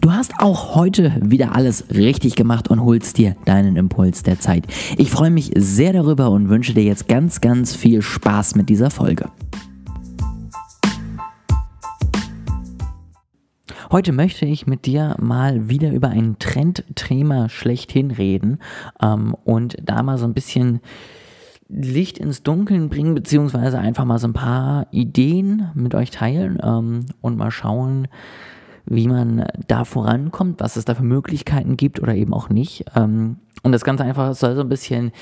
Du hast auch heute wieder alles richtig gemacht und holst dir deinen Impuls der Zeit. Ich freue mich sehr darüber und wünsche dir jetzt ganz, ganz viel Spaß mit dieser Folge. Heute möchte ich mit dir mal wieder über ein Trendthema schlechthin reden ähm, und da mal so ein bisschen Licht ins Dunkeln bringen, beziehungsweise einfach mal so ein paar Ideen mit euch teilen ähm, und mal schauen, wie man da vorankommt, was es da für Möglichkeiten gibt oder eben auch nicht. Ähm, und das Ganze einfach soll so ein bisschen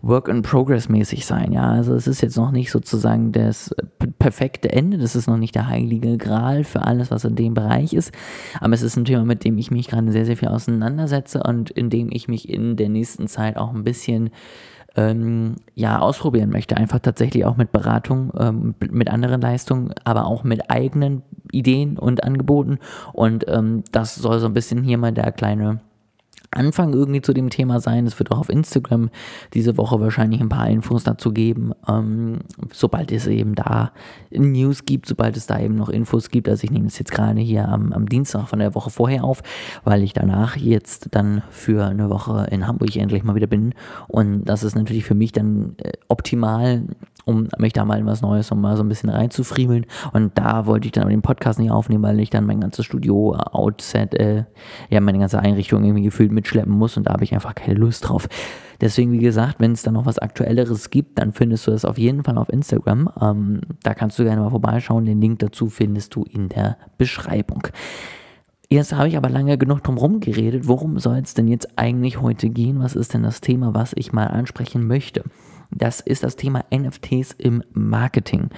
Work in Progress mäßig sein. Ja, also es ist jetzt noch nicht sozusagen das perfekte Ende. Das ist noch nicht der heilige Gral für alles, was in dem Bereich ist. Aber es ist ein Thema, mit dem ich mich gerade sehr, sehr viel auseinandersetze und in dem ich mich in der nächsten Zeit auch ein bisschen ähm, ja, ausprobieren möchte. Einfach tatsächlich auch mit Beratung, ähm, mit anderen Leistungen, aber auch mit eigenen Ideen und Angeboten. Und ähm, das soll so ein bisschen hier mal der kleine Anfang irgendwie zu dem Thema sein. Es wird auch auf Instagram diese Woche wahrscheinlich ein paar Infos dazu geben, ähm, sobald es eben da News gibt, sobald es da eben noch Infos gibt. Also ich nehme es jetzt gerade hier am, am Dienstag von der Woche vorher auf, weil ich danach jetzt dann für eine Woche in Hamburg endlich mal wieder bin. Und das ist natürlich für mich dann äh, optimal, um mich da mal was Neues, um mal so ein bisschen reinzufriemeln. Und da wollte ich dann aber den Podcast nicht aufnehmen, weil ich dann mein ganzes Studio, äh, Outset, äh, ja, meine ganze Einrichtung irgendwie gefühlt mitschleppen muss und da habe ich einfach keine Lust drauf. Deswegen, wie gesagt, wenn es da noch was Aktuelleres gibt, dann findest du das auf jeden Fall auf Instagram. Ähm, da kannst du gerne mal vorbeischauen. Den Link dazu findest du in der Beschreibung. Jetzt habe ich aber lange genug drum herum geredet. Worum soll es denn jetzt eigentlich heute gehen? Was ist denn das Thema, was ich mal ansprechen möchte? Das ist das Thema NFTs im Marketing.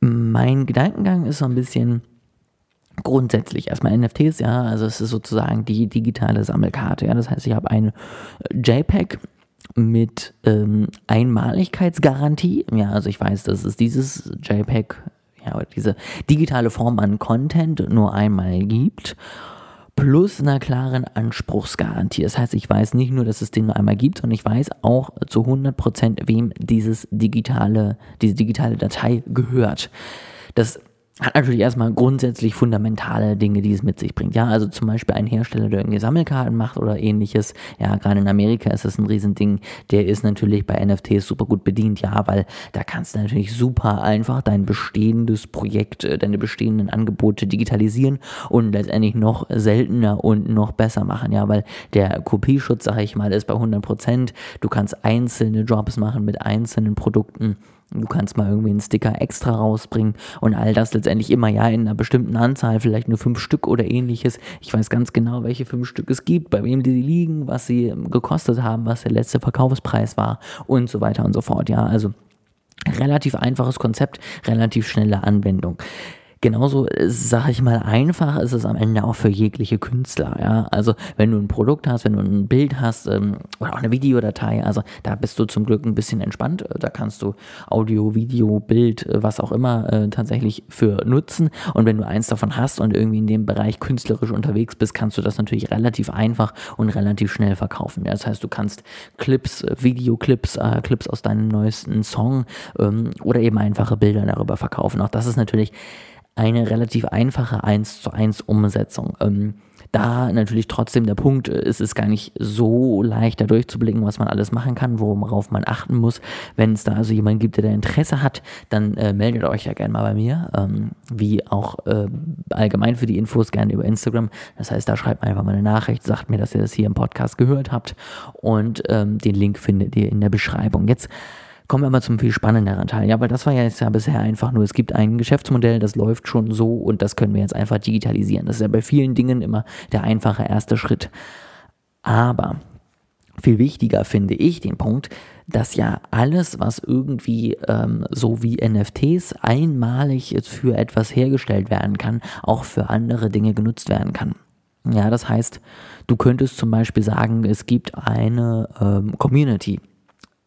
Mein Gedankengang ist so ein bisschen grundsätzlich erstmal NFTs, ja, also es ist sozusagen die digitale Sammelkarte, ja, das heißt, ich habe ein JPEG mit ähm, Einmaligkeitsgarantie, ja, also ich weiß, dass es dieses JPEG, ja, diese digitale Form an Content nur einmal gibt plus einer klaren Anspruchsgarantie. Das heißt, ich weiß nicht nur, dass es den nur einmal gibt, sondern ich weiß auch zu 100%, wem dieses digitale, diese digitale Datei gehört. Das hat natürlich erstmal grundsätzlich fundamentale Dinge, die es mit sich bringt. Ja, also zum Beispiel ein Hersteller, der irgendwie Sammelkarten macht oder ähnliches. Ja, gerade in Amerika ist das ein Riesending. Der ist natürlich bei NFTs super gut bedient. Ja, weil da kannst du natürlich super einfach dein bestehendes Projekt, äh, deine bestehenden Angebote digitalisieren und letztendlich noch seltener und noch besser machen. Ja, weil der Kopieschutz, sage ich mal, ist bei 100 Prozent. Du kannst einzelne Jobs machen mit einzelnen Produkten. Du kannst mal irgendwie einen Sticker extra rausbringen und all das letztendlich immer ja in einer bestimmten Anzahl, vielleicht nur fünf Stück oder ähnliches. Ich weiß ganz genau, welche fünf Stück es gibt, bei wem die liegen, was sie gekostet haben, was der letzte Verkaufspreis war und so weiter und so fort. Ja, also relativ einfaches Konzept, relativ schnelle Anwendung. Genauso, sag ich mal, einfach ist es am Ende auch für jegliche Künstler. Ja? Also wenn du ein Produkt hast, wenn du ein Bild hast ähm, oder auch eine Videodatei, also da bist du zum Glück ein bisschen entspannt. Da kannst du Audio, Video, Bild, äh, was auch immer äh, tatsächlich für nutzen. Und wenn du eins davon hast und irgendwie in dem Bereich künstlerisch unterwegs bist, kannst du das natürlich relativ einfach und relativ schnell verkaufen. Ja? Das heißt, du kannst Clips, äh, Videoclips, äh, Clips aus deinem neuesten Song ähm, oder eben einfache Bilder darüber verkaufen. Auch das ist natürlich eine relativ einfache 1 zu 1 Umsetzung. Ähm, da natürlich trotzdem der Punkt äh, ist, es gar nicht so leicht da durchzublicken, was man alles machen kann, worauf man achten muss. Wenn es da also jemanden gibt, der da Interesse hat, dann äh, meldet euch ja gerne mal bei mir, ähm, wie auch äh, allgemein für die Infos gerne über Instagram. Das heißt, da schreibt mir einfach mal eine Nachricht, sagt mir, dass ihr das hier im Podcast gehört habt und ähm, den Link findet ihr in der Beschreibung. Jetzt Kommen wir mal zum viel spannenderen Teil. Ja, weil das war ja jetzt ja bisher einfach nur, es gibt ein Geschäftsmodell, das läuft schon so und das können wir jetzt einfach digitalisieren. Das ist ja bei vielen Dingen immer der einfache erste Schritt. Aber viel wichtiger finde ich den Punkt, dass ja alles, was irgendwie ähm, so wie NFTs einmalig für etwas hergestellt werden kann, auch für andere Dinge genutzt werden kann. Ja, das heißt, du könntest zum Beispiel sagen, es gibt eine ähm, Community,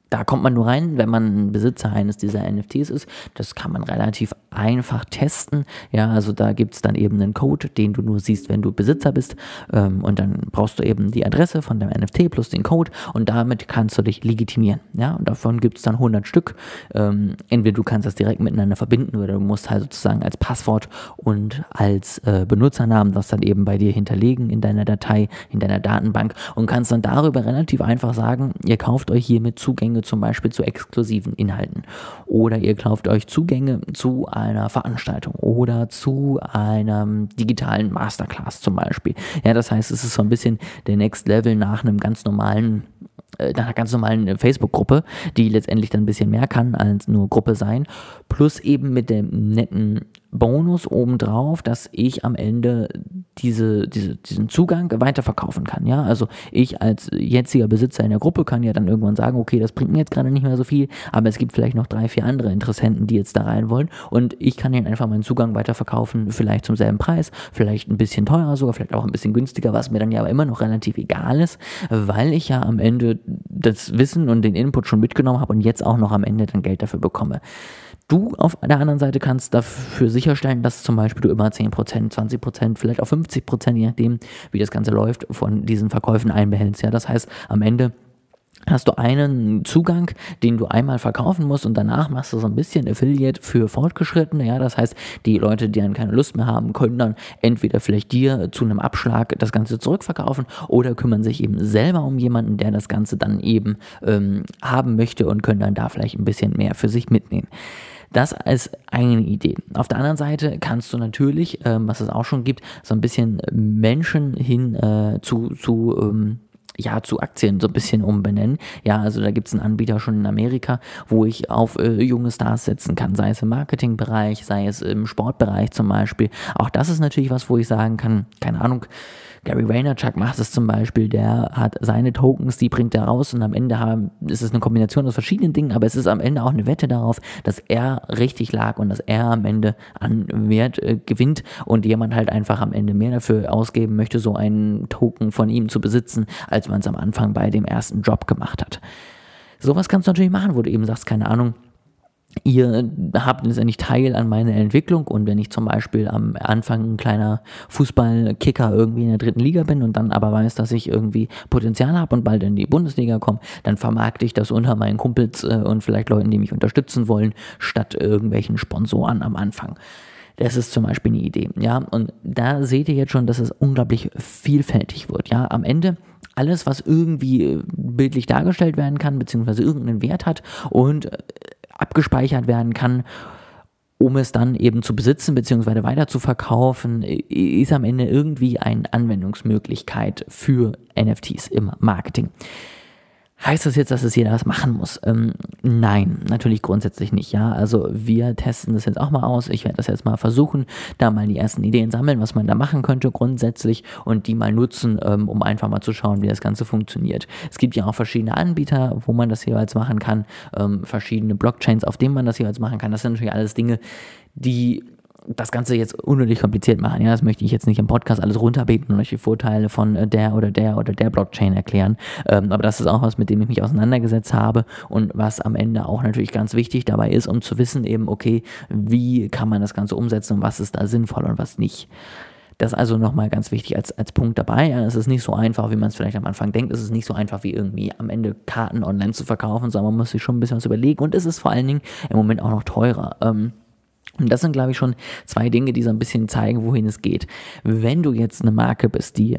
da kommt man nur rein, wenn man Besitzer eines dieser NFTs ist. Das kann man relativ einfach testen. Ja, also da gibt es dann eben einen Code, den du nur siehst, wenn du Besitzer bist. Ähm, und dann brauchst du eben die Adresse von deinem NFT plus den Code und damit kannst du dich legitimieren. Ja, und davon gibt es dann 100 Stück. Ähm, entweder du kannst das direkt miteinander verbinden oder du musst halt sozusagen als Passwort und als äh, Benutzernamen das dann eben bei dir hinterlegen in deiner Datei, in deiner Datenbank und kannst dann darüber relativ einfach sagen, ihr kauft euch hiermit Zugänge zum Beispiel zu exklusiven Inhalten oder ihr kauft euch Zugänge zu einer Veranstaltung oder zu einem digitalen Masterclass zum Beispiel. Ja, das heißt, es ist so ein bisschen der Next Level nach einem ganz normalen äh, nach einer ganz normalen Facebook-Gruppe, die letztendlich dann ein bisschen mehr kann als nur Gruppe sein, plus eben mit dem netten Bonus obendrauf, dass ich am Ende diese, diese, diesen Zugang weiterverkaufen kann. Ja, also ich als jetziger Besitzer in der Gruppe kann ja dann irgendwann sagen, okay, das bringt mir jetzt gerade nicht mehr so viel, aber es gibt vielleicht noch drei, vier andere Interessenten, die jetzt da rein wollen und ich kann ihnen einfach meinen Zugang weiterverkaufen, vielleicht zum selben Preis, vielleicht ein bisschen teurer sogar, vielleicht auch ein bisschen günstiger, was mir dann ja aber immer noch relativ egal ist, weil ich ja am Ende das Wissen und den Input schon mitgenommen habe und jetzt auch noch am Ende dann Geld dafür bekomme. Du auf der anderen Seite kannst dafür sicherstellen, dass zum Beispiel du immer 10%, 20%, vielleicht auch 50%, je nachdem, wie das Ganze läuft, von diesen Verkäufen einbehältst. Ja, das heißt, am Ende hast du einen Zugang, den du einmal verkaufen musst und danach machst du so ein bisschen Affiliate für Fortgeschrittene. Ja, das heißt, die Leute, die dann keine Lust mehr haben, können dann entweder vielleicht dir zu einem Abschlag das Ganze zurückverkaufen oder kümmern sich eben selber um jemanden, der das Ganze dann eben ähm, haben möchte und können dann da vielleicht ein bisschen mehr für sich mitnehmen. Das als eine Idee. Auf der anderen Seite kannst du natürlich, ähm, was es auch schon gibt, so ein bisschen Menschen hin äh, zu, zu ähm, ja, zu Aktien so ein bisschen umbenennen. Ja, also da gibt es einen Anbieter schon in Amerika, wo ich auf äh, junge Stars setzen kann, sei es im Marketingbereich, sei es im Sportbereich zum Beispiel. Auch das ist natürlich was, wo ich sagen kann, keine Ahnung, Gary Vaynerchuk macht es zum Beispiel, der hat seine Tokens, die bringt er raus und am Ende haben, ist es eine Kombination aus verschiedenen Dingen, aber es ist am Ende auch eine Wette darauf, dass er richtig lag und dass er am Ende an Wert äh, gewinnt und jemand halt einfach am Ende mehr dafür ausgeben möchte, so einen Token von ihm zu besitzen, als man es am Anfang bei dem ersten Job gemacht hat. Sowas kannst du natürlich machen, wo du eben sagst, keine Ahnung, ihr habt letztendlich Teil an meiner Entwicklung und wenn ich zum Beispiel am Anfang ein kleiner Fußballkicker irgendwie in der dritten Liga bin und dann aber weiß, dass ich irgendwie Potenzial habe und bald in die Bundesliga komme, dann vermarkte ich das unter meinen Kumpels äh, und vielleicht Leuten, die mich unterstützen wollen, statt irgendwelchen Sponsoren am Anfang. Das ist zum Beispiel eine Idee, ja. Und da seht ihr jetzt schon, dass es unglaublich vielfältig wird, ja. Am Ende alles, was irgendwie bildlich dargestellt werden kann, beziehungsweise irgendeinen Wert hat und abgespeichert werden kann, um es dann eben zu besitzen bzw. weiter zu verkaufen, ist am Ende irgendwie eine Anwendungsmöglichkeit für NFTs im Marketing. Heißt das jetzt, dass es jeder was machen muss? Ähm, nein, natürlich grundsätzlich nicht. Ja, also wir testen das jetzt auch mal aus. Ich werde das jetzt mal versuchen, da mal die ersten Ideen sammeln, was man da machen könnte grundsätzlich und die mal nutzen, ähm, um einfach mal zu schauen, wie das Ganze funktioniert. Es gibt ja auch verschiedene Anbieter, wo man das jeweils machen kann, ähm, verschiedene Blockchains, auf denen man das jeweils machen kann. Das sind natürlich alles Dinge, die das Ganze jetzt unnötig kompliziert machen. Ja, das möchte ich jetzt nicht im Podcast alles runterbeten und euch die Vorteile von äh, der oder der oder der Blockchain erklären. Ähm, aber das ist auch was, mit dem ich mich auseinandergesetzt habe und was am Ende auch natürlich ganz wichtig dabei ist, um zu wissen eben, okay, wie kann man das Ganze umsetzen und was ist da sinnvoll und was nicht. Das ist also nochmal ganz wichtig als, als Punkt dabei. Ja, es ist nicht so einfach, wie man es vielleicht am Anfang denkt. Es ist nicht so einfach, wie irgendwie am Ende Karten online zu verkaufen, sondern man muss sich schon ein bisschen was überlegen. Und es ist vor allen Dingen im Moment auch noch teurer. Ähm, und das sind, glaube ich, schon zwei Dinge, die so ein bisschen zeigen, wohin es geht. Wenn du jetzt eine Marke bist, die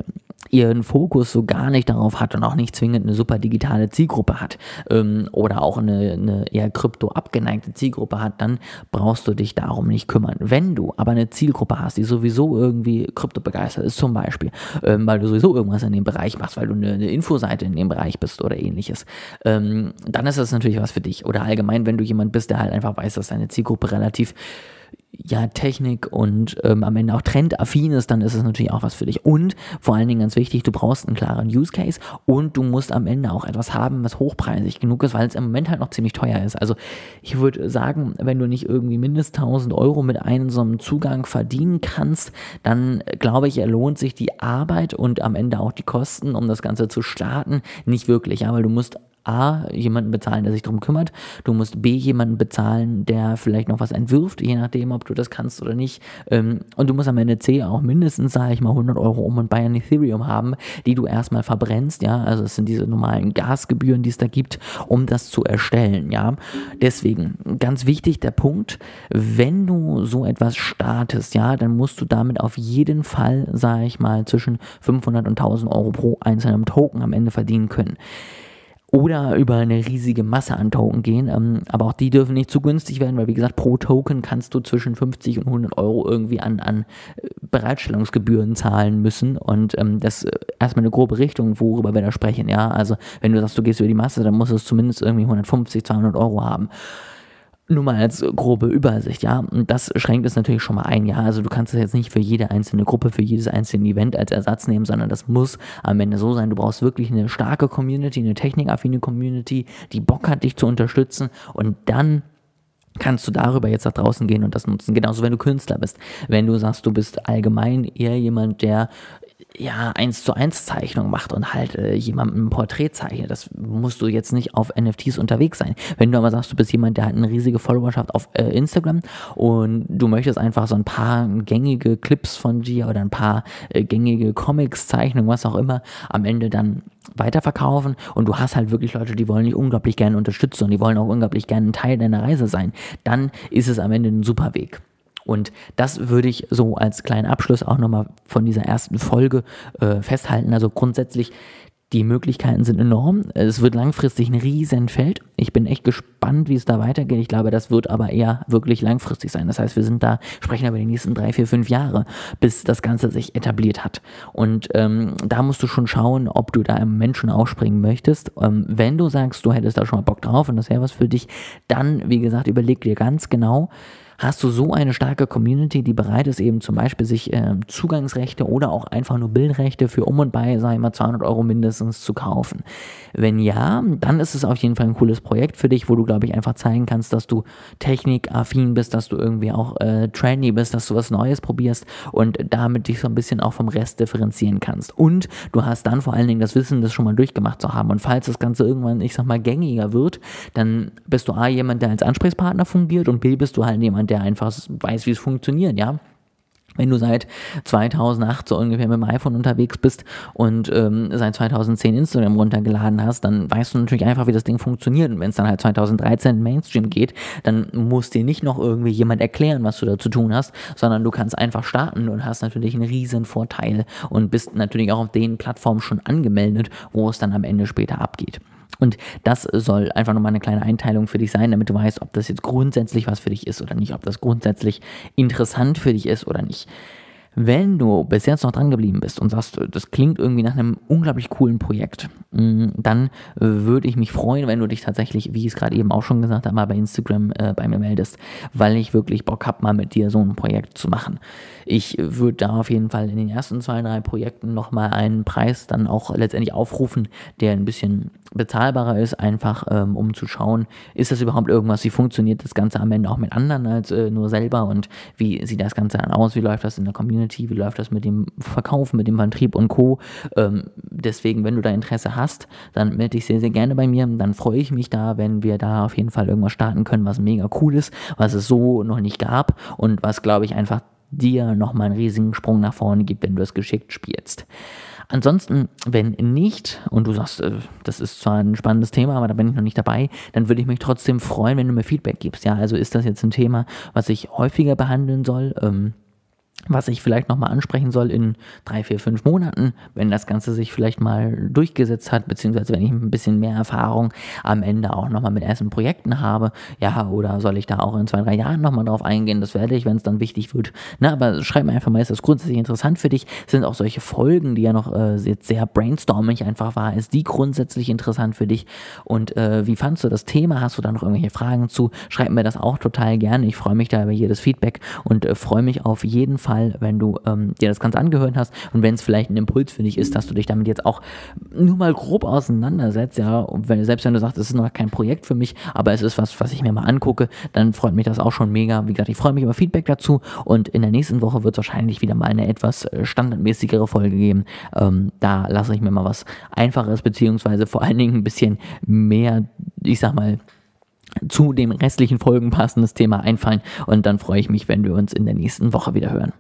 ihren Fokus so gar nicht darauf hat und auch nicht zwingend eine super digitale Zielgruppe hat ähm, oder auch eine, eine eher krypto abgeneigte Zielgruppe hat, dann brauchst du dich darum nicht kümmern. Wenn du aber eine Zielgruppe hast, die sowieso irgendwie krypto begeistert ist, zum Beispiel, ähm, weil du sowieso irgendwas in dem Bereich machst, weil du eine, eine Infoseite in dem Bereich bist oder ähnliches, ähm, dann ist das natürlich was für dich. Oder allgemein, wenn du jemand bist, der halt einfach weiß, dass deine Zielgruppe relativ ja, Technik und ähm, am Ende auch trendaffin ist, dann ist es natürlich auch was für dich. Und vor allen Dingen ganz wichtig, du brauchst einen klaren Use Case und du musst am Ende auch etwas haben, was hochpreisig genug ist, weil es im Moment halt noch ziemlich teuer ist. Also ich würde sagen, wenn du nicht irgendwie mindestens 1000 Euro mit einem so einem Zugang verdienen kannst, dann glaube ich, lohnt sich die Arbeit und am Ende auch die Kosten, um das Ganze zu starten, nicht wirklich. Ja, weil du musst A, jemanden bezahlen, der sich darum kümmert. Du musst B, jemanden bezahlen, der vielleicht noch was entwirft, je nachdem, ob du das kannst oder nicht. Ähm, und du musst am Ende C auch mindestens, sage ich mal, 100 Euro um und bei an Ethereum haben, die du erstmal verbrennst, ja. Also es sind diese normalen Gasgebühren, die es da gibt, um das zu erstellen, ja. Deswegen, ganz wichtig der Punkt, wenn du so etwas startest, ja, dann musst du damit auf jeden Fall, sage ich mal, zwischen 500 und 1000 Euro pro einzelnen Token am Ende verdienen können oder über eine riesige Masse an Token gehen. Ähm, aber auch die dürfen nicht zu günstig werden, weil wie gesagt, pro Token kannst du zwischen 50 und 100 Euro irgendwie an, an äh, Bereitstellungsgebühren zahlen müssen. Und ähm, das ist erstmal eine grobe Richtung, worüber wir da sprechen. Ja, also wenn du sagst, du gehst über die Masse, dann muss es zumindest irgendwie 150, 200 Euro haben. Nur mal als grobe Übersicht, ja. Und das schränkt es natürlich schon mal ein, ja. Also du kannst es jetzt nicht für jede einzelne Gruppe, für jedes einzelne Event als Ersatz nehmen, sondern das muss am Ende so sein. Du brauchst wirklich eine starke Community, eine technikaffine Community, die Bock hat, dich zu unterstützen und dann kannst du darüber jetzt nach draußen gehen und das nutzen. Genauso, wenn du Künstler bist. Wenn du sagst, du bist allgemein eher jemand, der ja, eins zu eins Zeichnung macht und halt äh, jemandem ein Porträt zeichnet. Das musst du jetzt nicht auf NFTs unterwegs sein. Wenn du aber sagst, du bist jemand, der hat eine riesige Followerschaft auf äh, Instagram und du möchtest einfach so ein paar gängige Clips von Gia oder ein paar äh, gängige Comics, Zeichnungen, was auch immer, am Ende dann weiterverkaufen und du hast halt wirklich Leute, die wollen dich unglaublich gerne unterstützen und die wollen auch unglaublich gerne ein Teil deiner Reise sein, dann ist es am Ende ein super Weg. Und das würde ich so als kleinen Abschluss auch nochmal von dieser ersten Folge äh, festhalten. Also grundsätzlich, die Möglichkeiten sind enorm. Es wird langfristig ein Riesenfeld. Ich bin echt gespannt, wie es da weitergeht. Ich glaube, das wird aber eher wirklich langfristig sein. Das heißt, wir sind da, sprechen über die nächsten drei, vier, fünf Jahre, bis das Ganze sich etabliert hat. Und ähm, da musst du schon schauen, ob du da im Menschen ausspringen möchtest. Ähm, wenn du sagst, du hättest da schon mal Bock drauf und das wäre was für dich, dann, wie gesagt, überleg dir ganz genau, hast du so eine starke Community, die bereit ist, eben zum Beispiel sich äh, Zugangsrechte oder auch einfach nur Bildrechte für um und bei, sag ich mal, 200 Euro mindestens zu kaufen. Wenn ja, dann ist es auf jeden Fall ein cooles Projekt für dich, wo du, glaube ich, einfach zeigen kannst, dass du technikaffin bist, dass du irgendwie auch äh, trendy bist, dass du was Neues probierst und damit dich so ein bisschen auch vom Rest differenzieren kannst. Und du hast dann vor allen Dingen das Wissen, das schon mal durchgemacht zu haben. Und falls das Ganze irgendwann, ich sag mal, gängiger wird, dann bist du A, jemand, der als Ansprechpartner fungiert und B, bist du halt jemand, der einfach weiß, wie es funktioniert, ja. Wenn du seit 2008 so ungefähr mit dem iPhone unterwegs bist und ähm, seit 2010 Instagram runtergeladen hast, dann weißt du natürlich einfach, wie das Ding funktioniert. Und wenn es dann halt 2013 in Mainstream geht, dann muss dir nicht noch irgendwie jemand erklären, was du da zu tun hast, sondern du kannst einfach starten und hast natürlich einen riesen Vorteil und bist natürlich auch auf den Plattformen schon angemeldet, wo es dann am Ende später abgeht. Und das soll einfach nochmal eine kleine Einteilung für dich sein, damit du weißt, ob das jetzt grundsätzlich was für dich ist oder nicht, ob das grundsätzlich interessant für dich ist oder nicht. Wenn du bis jetzt noch dran geblieben bist und sagst, das klingt irgendwie nach einem unglaublich coolen Projekt, mm, dann würde ich mich freuen, wenn du dich tatsächlich, wie ich es gerade eben auch schon gesagt habe, mal bei Instagram äh, bei mir meldest, weil ich wirklich Bock habe, mal mit dir so ein Projekt zu machen. Ich würde da auf jeden Fall in den ersten zwei, drei Projekten nochmal einen Preis dann auch letztendlich aufrufen, der ein bisschen bezahlbarer ist, einfach ähm, um zu schauen, ist das überhaupt irgendwas, wie funktioniert das Ganze am Ende auch mit anderen als äh, nur selber und wie sieht das Ganze dann aus, wie läuft das in der Community, wie läuft das mit dem Verkaufen, mit dem Vertrieb und Co. Ähm, deswegen, wenn du da Interesse hast, dann melde dich sehr, sehr gerne bei mir, dann freue ich mich da, wenn wir da auf jeden Fall irgendwas starten können, was mega cool ist, was es so noch nicht gab und was, glaube ich, einfach dir nochmal einen riesigen Sprung nach vorne gibt, wenn du es geschickt spielst. Ansonsten, wenn nicht, und du sagst, äh, das ist zwar ein spannendes Thema, aber da bin ich noch nicht dabei, dann würde ich mich trotzdem freuen, wenn du mir Feedback gibst. Ja, also ist das jetzt ein Thema, was ich häufiger behandeln soll? Ähm, was ich vielleicht nochmal ansprechen soll in drei, vier, fünf Monaten, wenn das Ganze sich vielleicht mal durchgesetzt hat, beziehungsweise wenn ich ein bisschen mehr Erfahrung am Ende auch nochmal mit ersten Projekten habe, ja, oder soll ich da auch in zwei, drei Jahren nochmal drauf eingehen, das werde ich, wenn es dann wichtig wird. Na, aber schreib mir einfach mal, ist das grundsätzlich interessant für dich? Sind auch solche Folgen, die ja noch äh, jetzt sehr brainstormig einfach war, ist die grundsätzlich interessant für dich? Und äh, wie fandst du das Thema? Hast du da noch irgendwelche Fragen zu? Schreib mir das auch total gerne. Ich freue mich da über jedes Feedback und äh, freue mich auf jeden Fall Fall, wenn du ähm, dir das Ganze angehört hast und wenn es vielleicht ein Impuls für dich ist, dass du dich damit jetzt auch nur mal grob auseinandersetzt, ja, und wenn, selbst wenn du sagst, es ist noch kein Projekt für mich, aber es ist was, was ich mir mal angucke, dann freut mich das auch schon mega. Wie gesagt, ich freue mich über Feedback dazu und in der nächsten Woche wird es wahrscheinlich wieder mal eine etwas äh, standardmäßigere Folge geben. Ähm, da lasse ich mir mal was Einfaches, beziehungsweise vor allen Dingen ein bisschen mehr, ich sag mal, zu den restlichen Folgen passendes Thema einfallen. Und dann freue ich mich, wenn wir uns in der nächsten Woche wieder hören.